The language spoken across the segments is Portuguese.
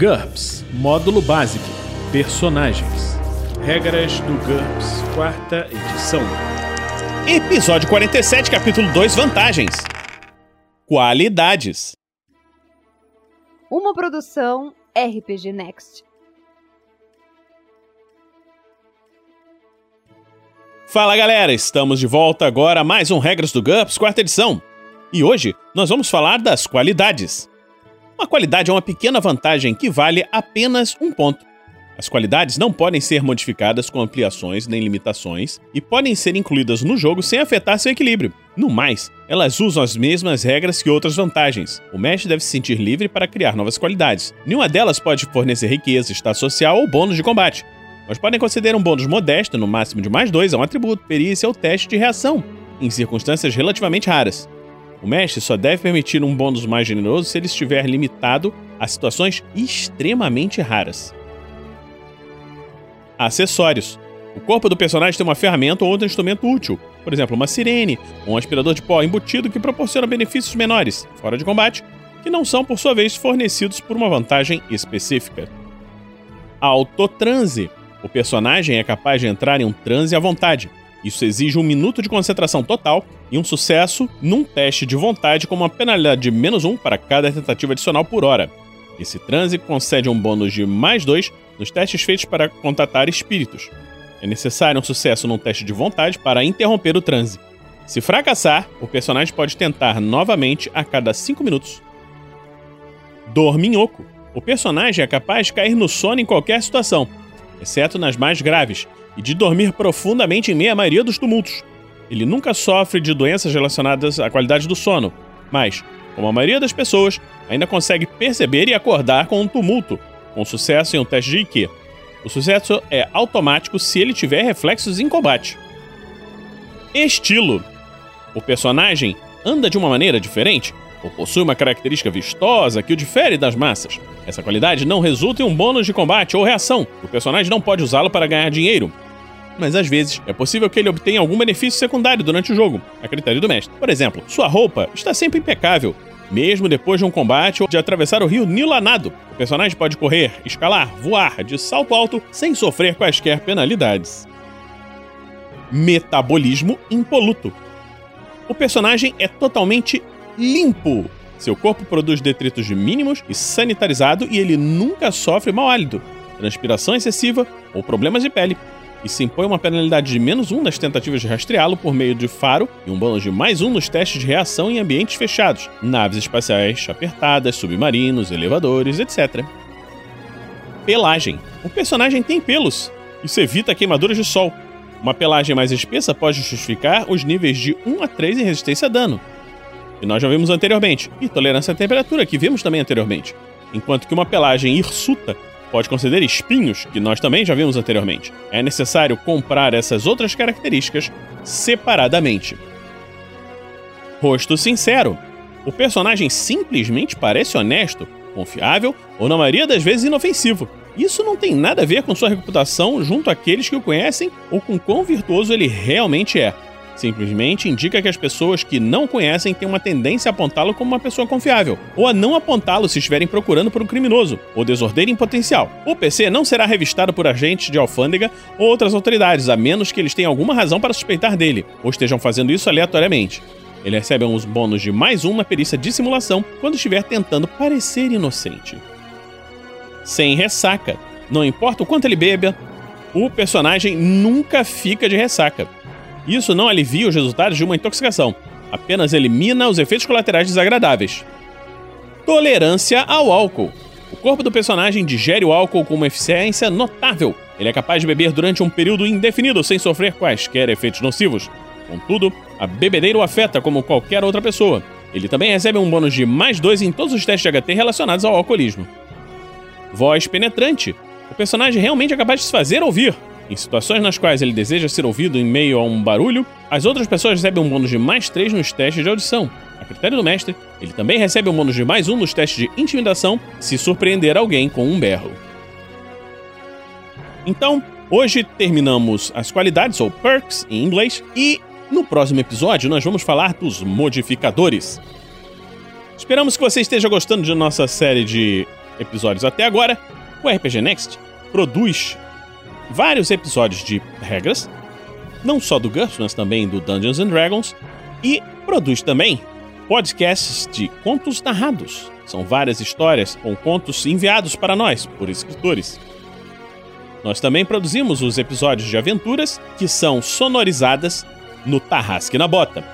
GURPS Módulo Básico Personagens Regras do GURPS, quarta edição. Episódio 47, capítulo 2 Vantagens. Qualidades. Uma produção RPG Next. Fala galera, estamos de volta agora a mais um Regras do GURPS, quarta edição. E hoje nós vamos falar das qualidades. Uma qualidade é uma pequena vantagem que vale apenas um ponto. As qualidades não podem ser modificadas com ampliações nem limitações e podem ser incluídas no jogo sem afetar seu equilíbrio. No mais, elas usam as mesmas regras que outras vantagens. O mestre deve se sentir livre para criar novas qualidades. Nenhuma delas pode fornecer riqueza, status social ou bônus de combate. Mas podem conceder um bônus modesto, no máximo de mais dois, a um atributo, perícia ou teste de reação, em circunstâncias relativamente raras. O mestre só deve permitir um bônus mais generoso se ele estiver limitado a situações extremamente raras. Acessórios. O corpo do personagem tem uma ferramenta ou outro instrumento útil, por exemplo, uma sirene ou um aspirador de pó embutido que proporciona benefícios menores, fora de combate, que não são, por sua vez, fornecidos por uma vantagem específica. Autotranse. O personagem é capaz de entrar em um transe à vontade. Isso exige um minuto de concentração total e um sucesso num teste de vontade com uma penalidade de menos um para cada tentativa adicional por hora. Esse transe concede um bônus de mais dois nos testes feitos para contatar espíritos. É necessário um sucesso num teste de vontade para interromper o transe. Se fracassar, o personagem pode tentar novamente a cada 5 minutos. Dorminhoco. O personagem é capaz de cair no sono em qualquer situação, exceto nas mais graves, e de dormir profundamente em meio à maioria dos tumultos. Ele nunca sofre de doenças relacionadas à qualidade do sono, mas, como a maioria das pessoas, ainda consegue perceber e acordar com um tumulto, com sucesso em um teste de IQ. O sucesso é automático se ele tiver reflexos em combate. Estilo: O personagem anda de uma maneira diferente ou possui uma característica vistosa que o difere das massas. Essa qualidade não resulta em um bônus de combate ou reação. O personagem não pode usá-lo para ganhar dinheiro. Mas às vezes é possível que ele obtenha algum benefício secundário durante o jogo, a critério do mestre. Por exemplo, sua roupa está sempre impecável, mesmo depois de um combate ou de atravessar o rio Nilanado. O personagem pode correr, escalar, voar de salto alto sem sofrer quaisquer penalidades. Metabolismo impoluto. O personagem é totalmente limpo. Seu corpo produz detritos mínimos e sanitarizado e ele nunca sofre mau hálito, transpiração excessiva ou problemas de pele. E se impõe uma penalidade de menos um nas tentativas de rastreá-lo por meio de faro e um bônus de mais um nos testes de reação em ambientes fechados, naves espaciais apertadas, submarinos, elevadores, etc. Pelagem. O personagem tem pelos. Isso evita queimaduras de sol. Uma pelagem mais espessa pode justificar os níveis de 1 a 3 em resistência a dano, que nós já vimos anteriormente, e tolerância à temperatura, que vimos também anteriormente. Enquanto que uma pelagem hirsuta pode conceder espinhos, que nós também já vimos anteriormente. É necessário comprar essas outras características separadamente. Rosto sincero. O personagem simplesmente parece honesto, confiável ou, na maioria das vezes, inofensivo. Isso não tem nada a ver com sua reputação junto àqueles que o conhecem ou com quão virtuoso ele realmente é. Simplesmente indica que as pessoas que não conhecem têm uma tendência a apontá-lo como uma pessoa confiável, ou a não apontá-lo se estiverem procurando por um criminoso, ou desordeiro em potencial. O PC não será revistado por agentes de alfândega ou outras autoridades, a menos que eles tenham alguma razão para suspeitar dele, ou estejam fazendo isso aleatoriamente. Ele recebe uns bônus de mais um na perícia de simulação quando estiver tentando parecer inocente. Sem ressaca. Não importa o quanto ele beba, o personagem nunca fica de ressaca. Isso não alivia os resultados de uma intoxicação, apenas elimina os efeitos colaterais desagradáveis. Tolerância ao álcool. O corpo do personagem digere o álcool com uma eficiência notável. Ele é capaz de beber durante um período indefinido sem sofrer quaisquer efeitos nocivos. Contudo, a bebedeira o afeta como qualquer outra pessoa. Ele também recebe um bônus de mais dois em todos os testes de HT relacionados ao alcoolismo. Voz penetrante. O personagem realmente é capaz de se fazer ouvir, em situações nas quais ele deseja ser ouvido em meio a um barulho, as outras pessoas recebem um bônus de mais 3 nos testes de audição. A critério do mestre, ele também recebe um bônus de mais 1 nos testes de intimidação se surpreender alguém com um berro. Então, hoje terminamos as qualidades, ou perks em inglês, e no próximo episódio nós vamos falar dos modificadores. Esperamos que você esteja gostando de nossa série de episódios até agora, o RPG Next produz vários episódios de regras, não só do GURPS, mas também do Dungeons and Dragons, e produz também podcasts de contos narrados. São várias histórias com contos enviados para nós por escritores. Nós também produzimos os episódios de aventuras que são sonorizadas no Tarrasque na Bota.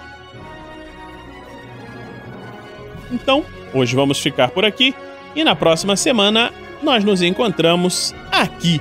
Então, hoje vamos ficar por aqui e na próxima semana nós nos encontramos aqui